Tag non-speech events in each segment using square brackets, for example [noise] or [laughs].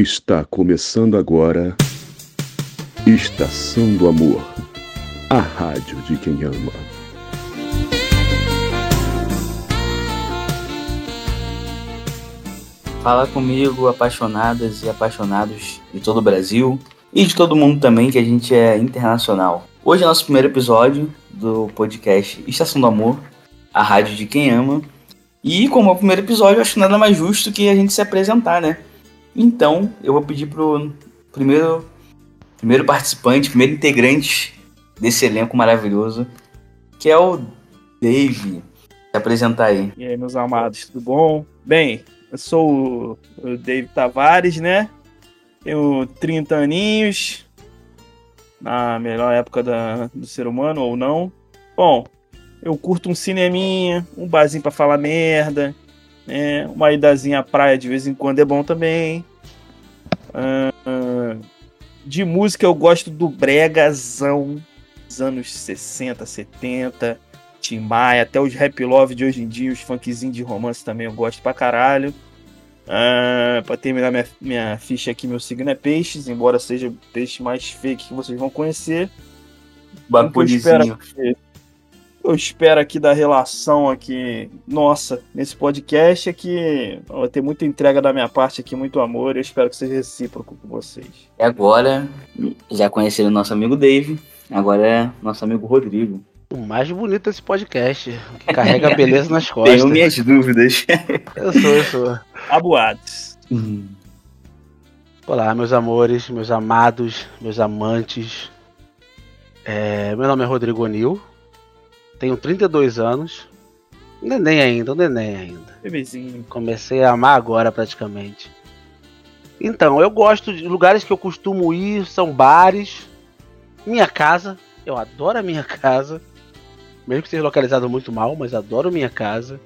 Está começando agora Estação do Amor, a rádio de quem ama. Fala comigo, apaixonadas e apaixonados de todo o Brasil e de todo mundo também, que a gente é internacional. Hoje é nosso primeiro episódio do podcast Estação do Amor, a rádio de quem ama. E como é o primeiro episódio, acho nada mais justo que a gente se apresentar, né? Então, eu vou pedir pro primeiro, primeiro participante, primeiro integrante desse elenco maravilhoso, que é o Dave. Se apresentar aí. E aí, meus amados, tudo bom? Bem, eu sou o Dave Tavares, né? Tenho 30 aninhos, na melhor época da, do ser humano ou não. Bom, eu curto um cineminha, um barzinho pra falar merda, né? Uma idazinha à praia de vez em quando é bom também. Uh, de música eu gosto do bregazão dos anos 60, 70, Tim Maia, até os rap love de hoje em dia, os funkzinhos de romance também eu gosto pra caralho. Uh, pra terminar minha, minha ficha aqui, meu signo é peixes, embora seja peixe mais fake que vocês vão conhecer. Bagulhozinho. Eu espero aqui da relação aqui, nossa, nesse podcast é que vai ter muita entrega da minha parte aqui, muito amor. Eu espero que seja recíproco com vocês. E agora, já conheceram o nosso amigo Dave, agora é nosso amigo Rodrigo. O mais bonito desse podcast, que carrega a [laughs] beleza nas costas. Tenho minhas dúvidas. Eu sou, eu sou. Aboados. Hum. Olá, meus amores, meus amados, meus amantes. É, meu nome é Rodrigo Nil. Tenho 32 anos. Neném ainda, um neném ainda. Bebezinho. Comecei a amar agora praticamente. Então, eu gosto de lugares que eu costumo ir, são bares. Minha casa, eu adoro a minha casa. Mesmo que seja localizado muito mal, mas adoro minha casa.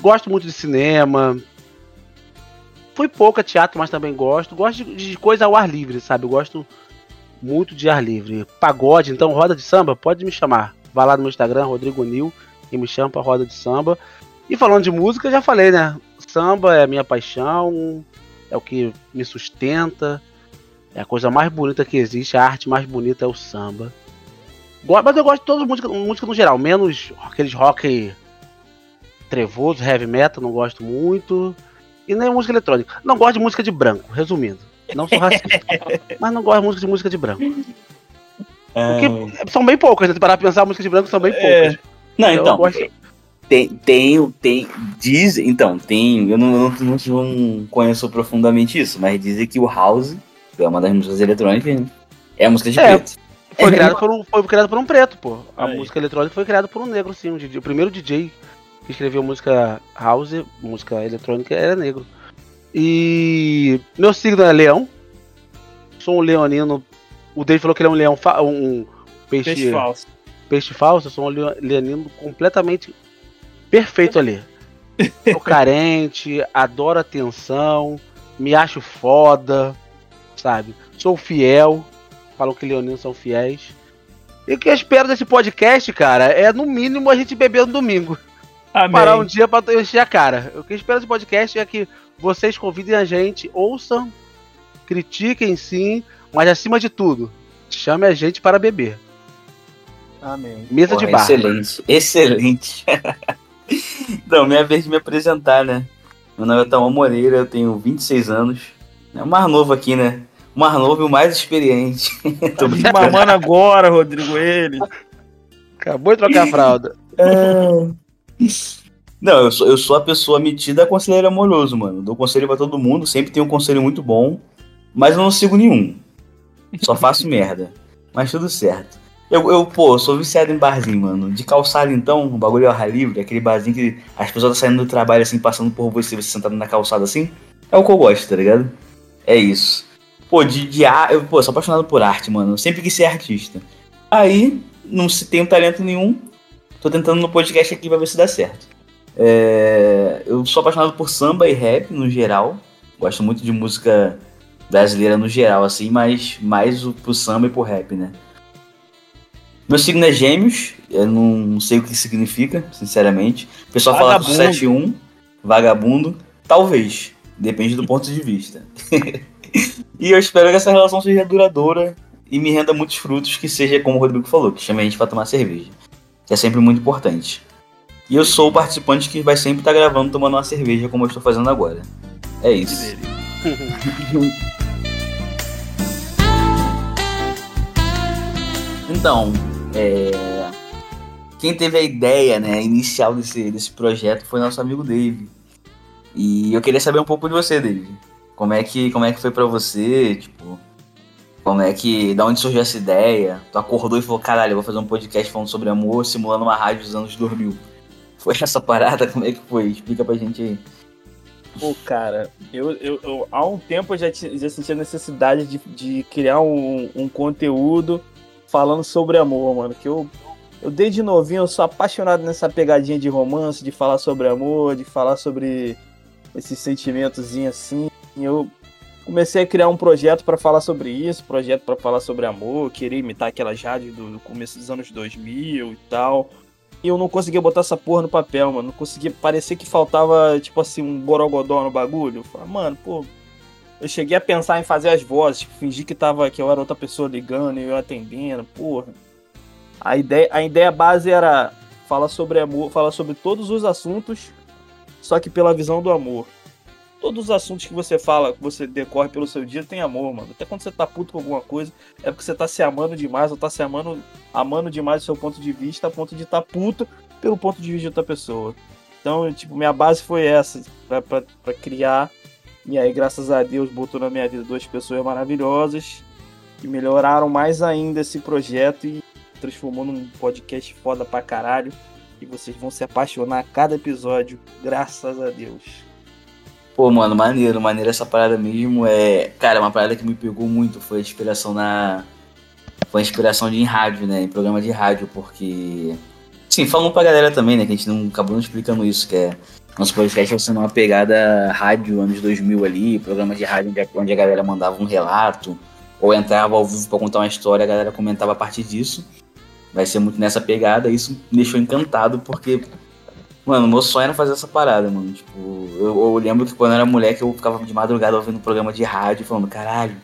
Gosto muito de cinema. Fui pouco a teatro, mas também gosto. Gosto de, de coisa ao ar livre, sabe? Eu gosto muito de ar livre. Pagode, então, roda de samba, pode me chamar. Vá lá no meu Instagram, Rodrigo Nil, e me chama pra roda de samba. E falando de música, já falei, né? Samba é a minha paixão, é o que me sustenta, é a coisa mais bonita que existe, a arte mais bonita é o samba. Mas eu gosto de toda música, música no geral, menos aqueles rock trevoso, heavy metal, não gosto muito. E nem música eletrônica. Não gosto de música de branco, resumindo. Não sou [laughs] racista, mas não gosto de música de música de branco. Porque são bem poucas, né? Se parar pra pensar, músicas de branco são bem É. poucas. Não, eu então, gosto- tem, tem, tem, diz, então, tem, eu não, não, não, não conheço profundamente isso, mas dizem que o House, que é uma das músicas eletrônicas, é a música de É. preto. Foi É, criado, por um, foi criado por um preto, pô. A Aí. música eletrônica foi criada por um negro, sim. Um DJ, o primeiro DJ que escreveu música house, música eletrônica, era negro. E meu signo é leão. Sou um leonino. O Dave falou que ele é um leão, um peixe, Peixe falso. peixe falso. Eu sou um leo- leonino completamente perfeito ali. Sou carente, [laughs] adoro atenção, me acho foda, sabe? Sou fiel. Falam que leoninos são fiéis. E o que eu espero desse podcast, cara, é no mínimo a gente beber no domingo. Amém. Parar um dia pra encher a cara. O que eu espero desse podcast é que vocês convidem a gente, ouçam, critiquem sim, mas acima de tudo, chame a gente para beber. Amém. Mesa Porra, de bar. Excelente, excelente. [laughs] então, minha vez de me apresentar, né? Meu nome é Tamo Moreira, eu tenho 26 anos. É o mais novo aqui, né? O mais novo e o mais experiente. Tô [laughs] Tô brincando. mamando agora, Rodrigo, ele. Acabou de trocar a fralda. [laughs] Não, eu sou, eu sou a pessoa metida a conselheiro amoroso, mano. Dou conselho pra todo mundo, sempre tenho um conselho muito bom, mas eu não sigo nenhum. Só faço merda. Mas tudo certo. Eu, eu, pô, sou viciado em barzinho, mano. De calçada, então, o bagulho é ar livre, aquele barzinho que as pessoas estão saindo do trabalho, assim, passando por você, você sentado na calçada assim. É o que eu gosto, tá ligado? É isso. Pô, de, de ar, eu, pô, sou apaixonado por arte, mano. Eu sempre quis ser artista. Aí, não se tenho talento nenhum. Tô tentando no podcast aqui pra ver se dá certo. É, eu sou apaixonado por samba e rap no geral. Gosto muito de música brasileira no geral, assim, mas mais o, pro samba e pro rap, né? Meu signo é gêmeos, eu não sei o que significa, sinceramente. O pessoal fala Vagabundo. 71, vagabundo, talvez, depende do ponto de vista. [laughs] e eu espero que essa relação seja duradoura e me renda muitos frutos, que seja como o Rodrigo falou, que chame a gente pra tomar cerveja. Que é sempre muito importante. E eu sou o participante que vai sempre estar gravando tomando uma cerveja, como eu estou fazendo agora. É isso. [laughs] Então, é... quem teve a ideia né, inicial desse, desse projeto foi nosso amigo Dave. E eu queria saber um pouco de você, Dave. Como é que, como é que foi para você? Tipo, como é que. Da onde surgiu essa ideia? Tu acordou e falou: caralho, eu vou fazer um podcast falando sobre amor, simulando uma rádio dos anos 2000. [laughs] Foi essa parada? Como é que foi? Explica pra gente aí. Pô, cara, eu, eu, eu há um tempo eu já, já senti a necessidade de, de criar um, um conteúdo falando sobre amor, mano. Que eu, eu desde novinho eu sou apaixonado nessa pegadinha de romance, de falar sobre amor, de falar sobre esses sentimentos assim. Eu comecei a criar um projeto para falar sobre isso, projeto para falar sobre amor, querer imitar aquelas rádios do começo dos anos 2000 e tal. E eu não conseguia botar essa porra no papel, mano. Não conseguia. Parecia que faltava, tipo assim, um borogodó no bagulho. Eu falei, mano, pô, eu cheguei a pensar em fazer as vozes, tipo, fingir que tava que eu era outra pessoa ligando e eu atendendo, porra. A ideia, a ideia base era falar sobre amor, falar sobre todos os assuntos, só que pela visão do amor. Todos os assuntos que você fala, que você decorre pelo seu dia, tem amor, mano. Até quando você tá puto com alguma coisa, é porque você tá se amando demais, ou tá se amando, amando demais do seu ponto de vista, a ponto de estar tá puto pelo ponto de vista de outra pessoa. Então, tipo, minha base foi essa, pra criar e aí, graças a Deus, botou na minha vida duas pessoas maravilhosas que melhoraram mais ainda esse projeto e transformou num podcast foda pra caralho. E vocês vão se apaixonar a cada episódio, graças a Deus. Pô, mano, maneiro, maneiro essa parada mesmo. É, cara, uma parada que me pegou muito foi a inspiração na. Foi a inspiração de em rádio, né? Em programa de rádio, porque. Sim, falando pra galera também, né? Que a gente não acabou não explicando isso, que é nosso podcast vai ser uma pegada rádio anos 2000 ali, programas de rádio onde a galera mandava um relato ou entrava ao vivo para contar uma história, a galera comentava a partir disso. Vai ser muito nessa pegada, isso me deixou encantado porque Mano, meu sonho era fazer essa parada, mano. Tipo, eu, eu, lembro que quando eu era moleque eu ficava de madrugada ouvindo um programa de rádio falando, caralho,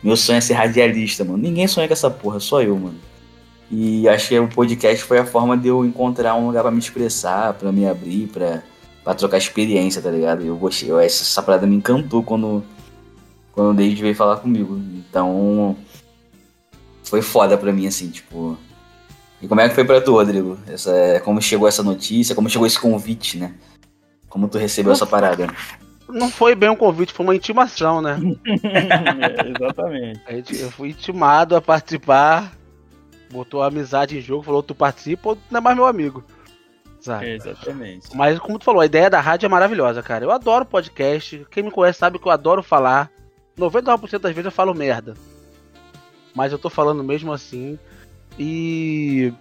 meu sonho é ser radialista, mano. Ninguém sonha com essa porra, só eu, mano. E acho que o podcast foi a forma de eu encontrar um lugar para me expressar, para me abrir, para pra trocar experiência, tá ligado? Eu gostei, eu, essa, essa parada me encantou quando, quando o David veio falar comigo. Então, foi foda pra mim, assim, tipo. E como é que foi pra tu, Rodrigo? Essa, como chegou essa notícia, como chegou esse convite, né? Como tu recebeu essa parada? Não foi bem um convite, foi uma intimação, né? [laughs] é, exatamente. Eu fui intimado a participar, botou a amizade em jogo, falou: tu participa ou tu não é mais meu amigo. Sabe? Exatamente. Mas como tu falou, a ideia da rádio é maravilhosa, cara. Eu adoro podcast. Quem me conhece sabe que eu adoro falar. 99% das vezes eu falo merda. Mas eu tô falando mesmo assim. E.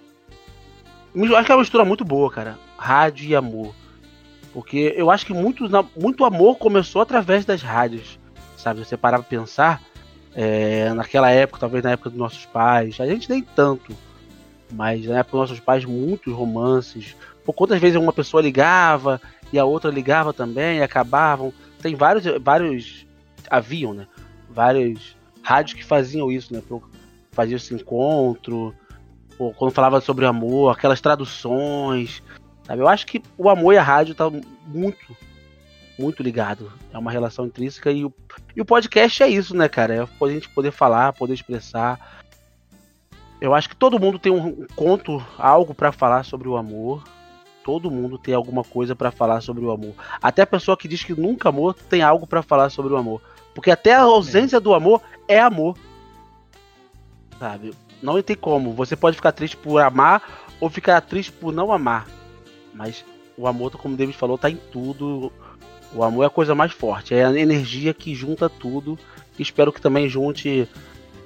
Acho que é uma mistura muito boa, cara. Rádio e amor. Porque eu acho que muito, muito amor começou através das rádios. Sabe? Você parar pra pensar. É, naquela época, talvez na época dos nossos pais. A gente nem tanto. Mas na época dos nossos pais, muitos romances por quantas vezes uma pessoa ligava e a outra ligava também e acabavam. Tem vários, vários haviam, né? Vários rádios que faziam isso, né? Faziam esse encontro, ou quando falava sobre amor, aquelas traduções, sabe? Eu acho que o amor e a rádio tá muito, muito ligado. É uma relação intrínseca e o, e o podcast é isso, né, cara? É a gente poder falar, poder expressar. Eu acho que todo mundo tem um conto, algo para falar sobre o amor todo mundo tem alguma coisa para falar sobre o amor. Até a pessoa que diz que nunca amou tem algo para falar sobre o amor. Porque até a ausência do amor é amor. Sabe? Não tem como. Você pode ficar triste por amar ou ficar triste por não amar. Mas o amor, como o David falou, tá em tudo. O amor é a coisa mais forte. É a energia que junta tudo. espero que também junte,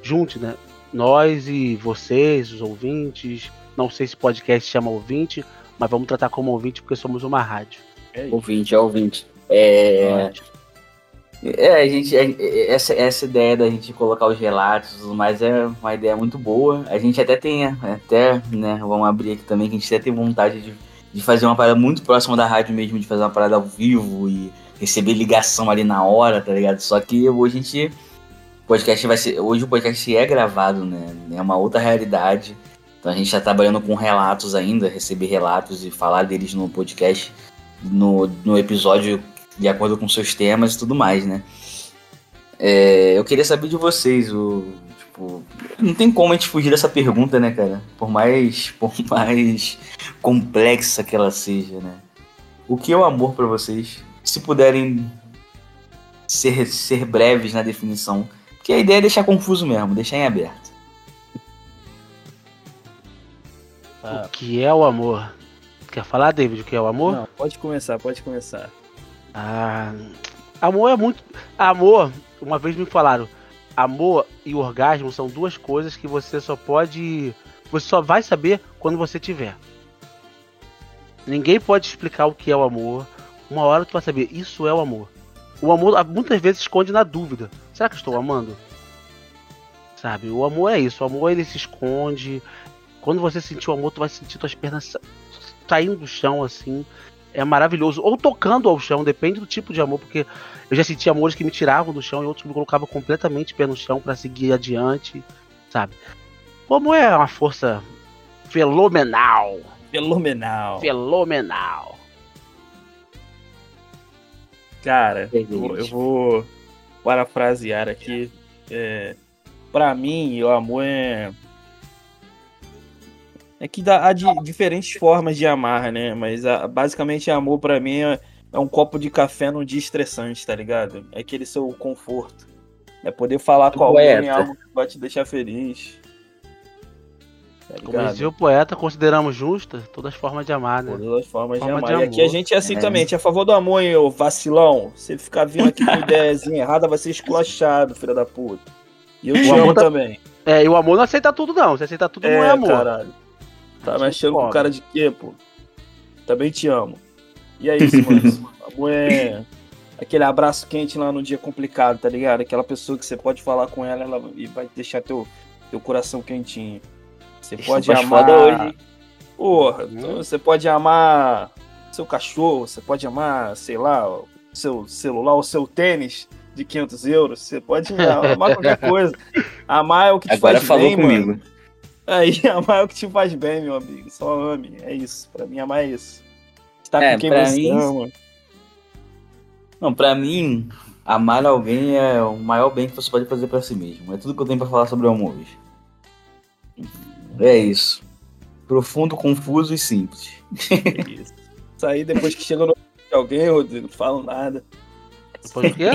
junte, né? Nós e vocês, os ouvintes. Não sei se podcast chama ouvinte, mas vamos tratar como ouvinte porque somos uma rádio. É ouvinte, é ouvinte. É. É, a gente. É, essa, essa ideia da gente colocar os relatos mas é uma ideia muito boa. A gente até tem, até, né, vamos abrir aqui também, que a gente até tem vontade de, de fazer uma parada muito próxima da rádio mesmo, de fazer uma parada ao vivo e receber ligação ali na hora, tá ligado? Só que hoje a gente podcast vai ser. Hoje o podcast é gravado, né? É uma outra realidade. Então a gente está trabalhando com relatos ainda, receber relatos e falar deles no podcast, no, no episódio de acordo com seus temas e tudo mais, né? É, eu queria saber de vocês, o, tipo, não tem como a gente fugir dessa pergunta, né, cara? Por mais, [laughs] por mais complexa que ela seja, né? O que é o amor para vocês? Se puderem ser, ser breves na definição, porque a ideia é deixar confuso mesmo, deixar em aberto. O que é o amor? Quer falar, David, o que é o amor? Não, pode começar, pode começar. Ah, amor é muito. Amor, uma vez me falaram, amor e orgasmo são duas coisas que você só pode. Você só vai saber quando você tiver. Ninguém pode explicar o que é o amor. Uma hora tu vai saber, isso é o amor. O amor muitas vezes esconde na dúvida. Será que estou amando? Sabe, o amor é isso. O amor ele se esconde. Quando você sentir o amor, tu vai sentir tuas pernas saindo do chão assim. É maravilhoso. Ou tocando ao chão, depende do tipo de amor, porque eu já senti amores que me tiravam do chão e outros me colocavam completamente pé no chão para seguir adiante, sabe? O amor é uma força fenomenal. Fenomenal. Fenomenal. Cara, eu, eu vou parafrasear aqui. É, para mim, o amor é. É que dá, há de, diferentes formas de amar, né? Mas a, basicamente, amor para mim é, é, um copo de café num dia estressante, tá ligado? É aquele seu conforto. É poder falar com alguém algo que vai te deixar feliz. Tá Como dizia o poeta, consideramos justas todas as formas de amar, né? Todas as formas Forma de amar. De e aqui a gente é assim é. também, a gente é a favor do amor, hein, ô vacilão. Se ficar vindo aqui com [laughs] ideiazinha errada, vai ser esculachado, filha da puta. E eu te amo tá... também. É, e o amor não aceita tudo, não. Se aceita tudo, é, não é amor. Caralho. Tá mexendo com cara de quê, pô? Também te amo. E é isso, mano. amor [laughs] é aquele abraço quente lá no dia complicado, tá ligado? Aquela pessoa que você pode falar com ela, ela e vai deixar teu, teu coração quentinho. Você pode amar. Hoje. Porra, uhum. então você pode amar seu cachorro, você pode amar, sei lá, seu celular, o seu tênis de 500 euros. Você pode [laughs] amar qualquer coisa. Amar é o que te Agora faz bem, comigo. mano. Aí, amar é o que te faz bem, meu amigo. Só ame. É isso. Pra mim, amar é isso. Estar é, com quem você mim... ama. Não, pra mim, amar alguém é o maior bem que você pode fazer para si mesmo. É tudo que eu tenho para falar sobre o amor hoje. É isso. Profundo, confuso e simples. É isso. Isso aí depois que chega no ouvidinho de alguém, Rodrigo, não falo nada. Depois do quê?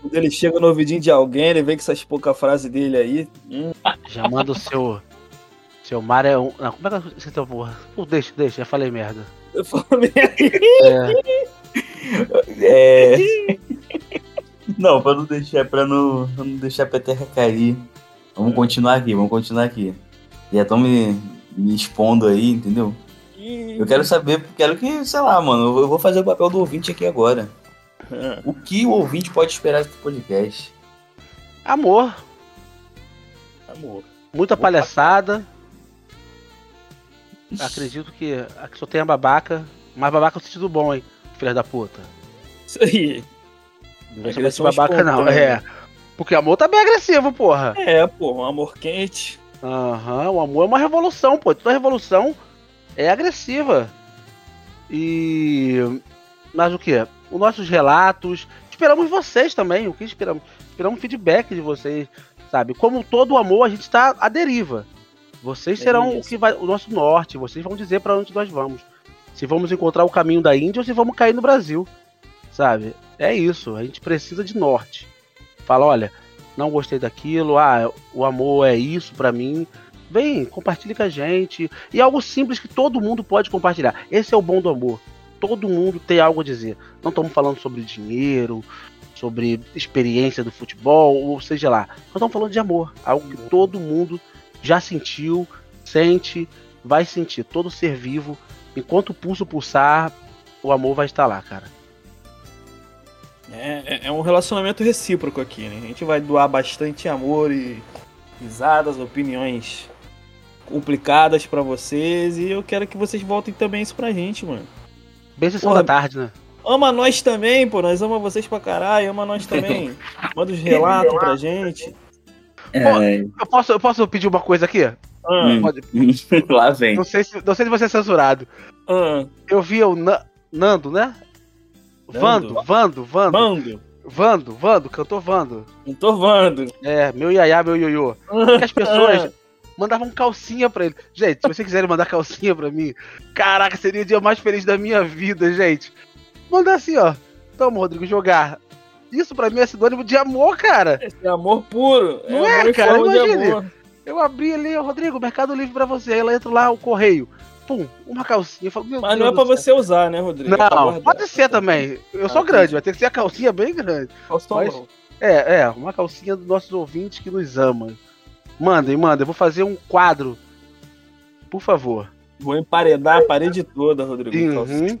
Quando ele chega no ouvidinho de alguém, ele vem com essas poucas frases dele aí. Hum. Já manda o seu. Seu mar é um. Não, como é que você tá porra? deixa, deixa, já falei merda. Eu falei merda. É. [laughs] é... [laughs] Não, pra não deixar, pra não, pra não deixar a peteca cair. Vamos é. continuar aqui, vamos continuar aqui. Já estão me, me expondo aí, entendeu? Eu quero saber, quero que, sei lá, mano, eu vou fazer o papel do ouvinte aqui agora. [laughs] O que o ouvinte pode esperar desse podcast? Amor. Amor. Muita palhaçada. Acredito que aqui só tem a babaca. Mas babaca no sentido bom, hein? Filha da puta. Isso aí. Não vai ser babaca, não. É. Porque amor tá bem agressivo, porra. É, pô, um amor quente. Aham, o amor é uma revolução, pô. Toda revolução é agressiva. E. Mas o que? Os nossos relatos. Esperamos vocês também. O que esperamos? Esperamos feedback de vocês, sabe? Como todo amor, a gente está à deriva. Vocês é serão é o que vai, o nosso norte. Vocês vão dizer para onde nós vamos. Se vamos encontrar o caminho da Índia ou se vamos cair no Brasil, sabe? É isso. A gente precisa de norte. Fala, olha, não gostei daquilo, ah, o amor é isso para mim. Vem, compartilhe com a gente. E algo simples que todo mundo pode compartilhar. Esse é o bom do amor. Todo mundo tem algo a dizer. Não estamos falando sobre dinheiro, sobre experiência do futebol, ou seja lá. Nós estamos falando de amor. Algo que todo mundo já sentiu, sente, vai sentir. Todo ser vivo, enquanto o pulso pulsar, o amor vai estar lá, cara. É, é, é um relacionamento recíproco aqui, né? A gente vai doar bastante amor e risadas, opiniões complicadas para vocês e eu quero que vocês voltem também isso pra gente, mano. Bem sessão da tarde, né? Ama nós também, pô. Nós amamos vocês pra caralho. Ama nós também. [laughs] Manda os relatos pra gente. É, Eu posso, eu posso pedir uma coisa aqui? Ah, Hum. Pode- [laughs] lá vem. Não sei, se, não sei se vai ser censurado. ah, Eu vi o Na- Nando, né? Vando, Vando, Vando, Mando. Vando, Vando, cantor Vando. Tô vando. É, meu iaiá, meu ioiô. As pessoas [laughs] mandavam calcinha pra ele. Gente, se vocês quiserem mandar calcinha pra mim, caraca, seria o dia mais feliz da minha vida, gente. Mandar assim, ó. Toma, Rodrigo, jogar. Isso pra mim é sinônimo de amor, cara. Esse é amor puro. Não é, em cara? Imagine. amor. Eu abri ali, Rodrigo, Mercado Livre pra você. Aí ela entra lá, o correio. Pum, uma calcinha. Falo, Mas Deus não é pra céu. você usar, né, Rodrigo? É Não, guardar. pode ser também. Eu sou Ah, grande, vai ter que ser a calcinha bem grande. Mas- não. É, é, uma calcinha dos nossos ouvintes que nos amam. Mandem, mandem. Eu vou fazer um quadro. Por favor. Vou emparedar a parede toda, Rodrigo. Uhum.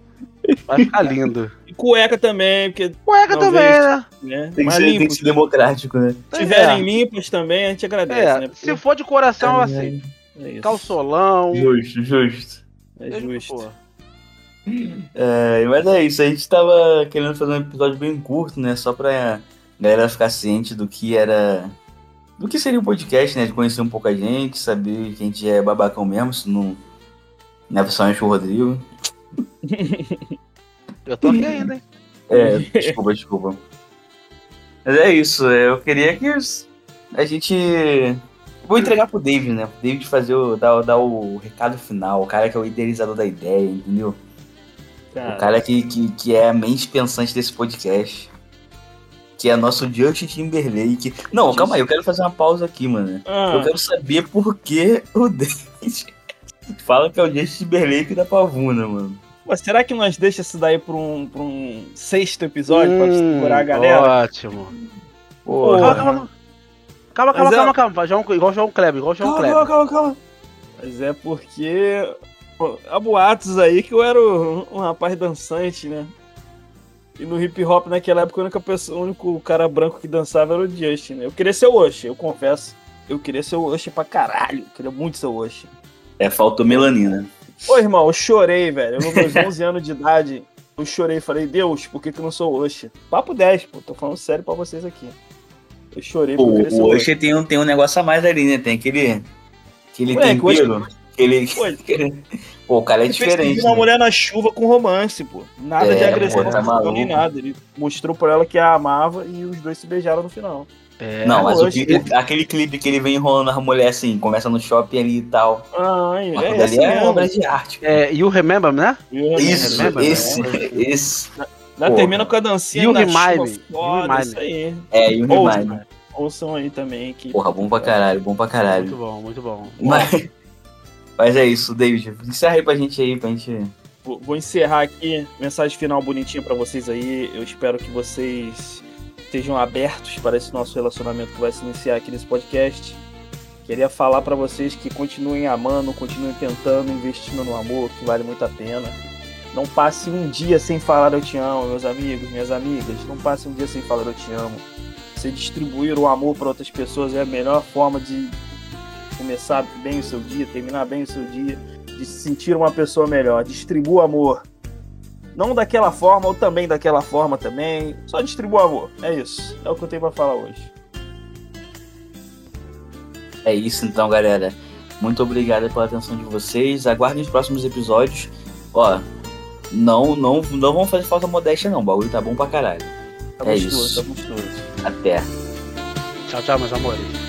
Vai ficar lindo. E cueca também, porque, Cueca Não, também, né? né? Tem que, ser, tem que limpo. ser democrático, né? Se tiverem É. limpas também, a gente agradece, É, né? se for de coração, eu aceito. É isso. Calçolão. Justo, justo. É justo. É, mas é isso, a gente tava querendo fazer um episódio bem curto, né? Só pra galera ficar ciente do que era. Do que seria o podcast, né? De conhecer um pouco a gente, saber que a gente é babacão mesmo, se não. Não é principalmente o Rodrigo. [laughs] Eu tô aqui ainda, hein? É, desculpa, desculpa. Mas é isso, é, eu queria que a gente. Vou entregar pro David, né? Pro David fazer o, dar, dar o recado final, o cara que é o idealizador da ideia, entendeu? O cara que, que, que é a mente pensante desse podcast. Que é nosso Justin Timberlake. Não, calma aí, eu quero fazer uma pausa aqui, mano. Ah, Eu quero saber por que o David [laughs] fala que é o Justin Timberlake da Pavuna, mano. Pô, será que nós deixa isso daí pra um, pra um sexto episódio pra Hum, segurar a galera? Ótimo. Porra. Calma, calma. Calma, calma, é- calma, calma. João, igual João Kleber, igual o João Calma, Kleber. calma, calma, calma. Mas é porque pô, há boatos aí que eu era um, um rapaz dançante, né? E no hip hop naquela época a única pessoa, o único cara branco que dançava era o Justin, né? Eu queria ser o Osh, eu confesso. Eu queria ser o Osh pra caralho. Eu queria muito ser o Osh. É, faltou melanina. Ô, irmão, eu chorei, velho. Eu, meus [laughs] 11 anos de idade, eu chorei. Falei, Deus, por que, que eu não sou o Osh? Papo 10, pô. Tô falando sério pra vocês aqui. Eu chorei porque eu ser o o Osh. Oxê tem um, tem um negócio a mais ali, né? Tem aquele. Aquele Oxê- tempero. Aquele, Pô, [laughs] aquele- Pô, o cara é Ele diferente. uma né? mulher na chuva com romance, pô. Nada de É, agressão pô, tá nem nada. Ele mostrou pra ela que a amava e os dois se beijaram no final. É, Não, mas aquele clipe que ele vem enrolando a mulher assim, começa no shopping ali e tal. Ai, Mas é, é ali é obra de arte. é, you remember, né? Eu- Isso, lembra, esse, né? esse. Ainda Pô. termina com a dancinha You na remind chuva me, foda, you isso aí. É, o Ouçam, Remind. ouçam aí também. Que... Porra, bom pra caralho, bom pra Muito caralho. bom, muito bom. Mas, mas é isso, David. Encerra aí pra gente aí, pra gente. Vou vou encerrar aqui. Mensagem final bonitinha pra vocês aí. Eu espero que vocês estejam abertos para esse nosso relacionamento que vai se iniciar aqui nesse podcast. Queria falar pra vocês que continuem amando, continuem tentando, investindo no amor, que vale muito a pena. Não passe um dia sem falar eu te amo, meus amigos, minhas amigas. Não passe um dia sem falar eu te amo. Você distribuir o amor para outras pessoas é a melhor forma de começar bem o seu dia, terminar bem o seu dia, de se sentir uma pessoa melhor. Distribua amor. Não daquela forma ou também daquela forma também. Só distribua amor. É isso. É o que eu tenho pra falar hoje. É isso então, galera. Muito obrigado pela atenção de vocês. Aguardem os próximos episódios. Ó, não, não, não vão fazer falta modéstia, não. O bagulho tá bom pra caralho. Tá É gostoso, isso. tá gostoso. Até. Tchau, tchau, meus amores.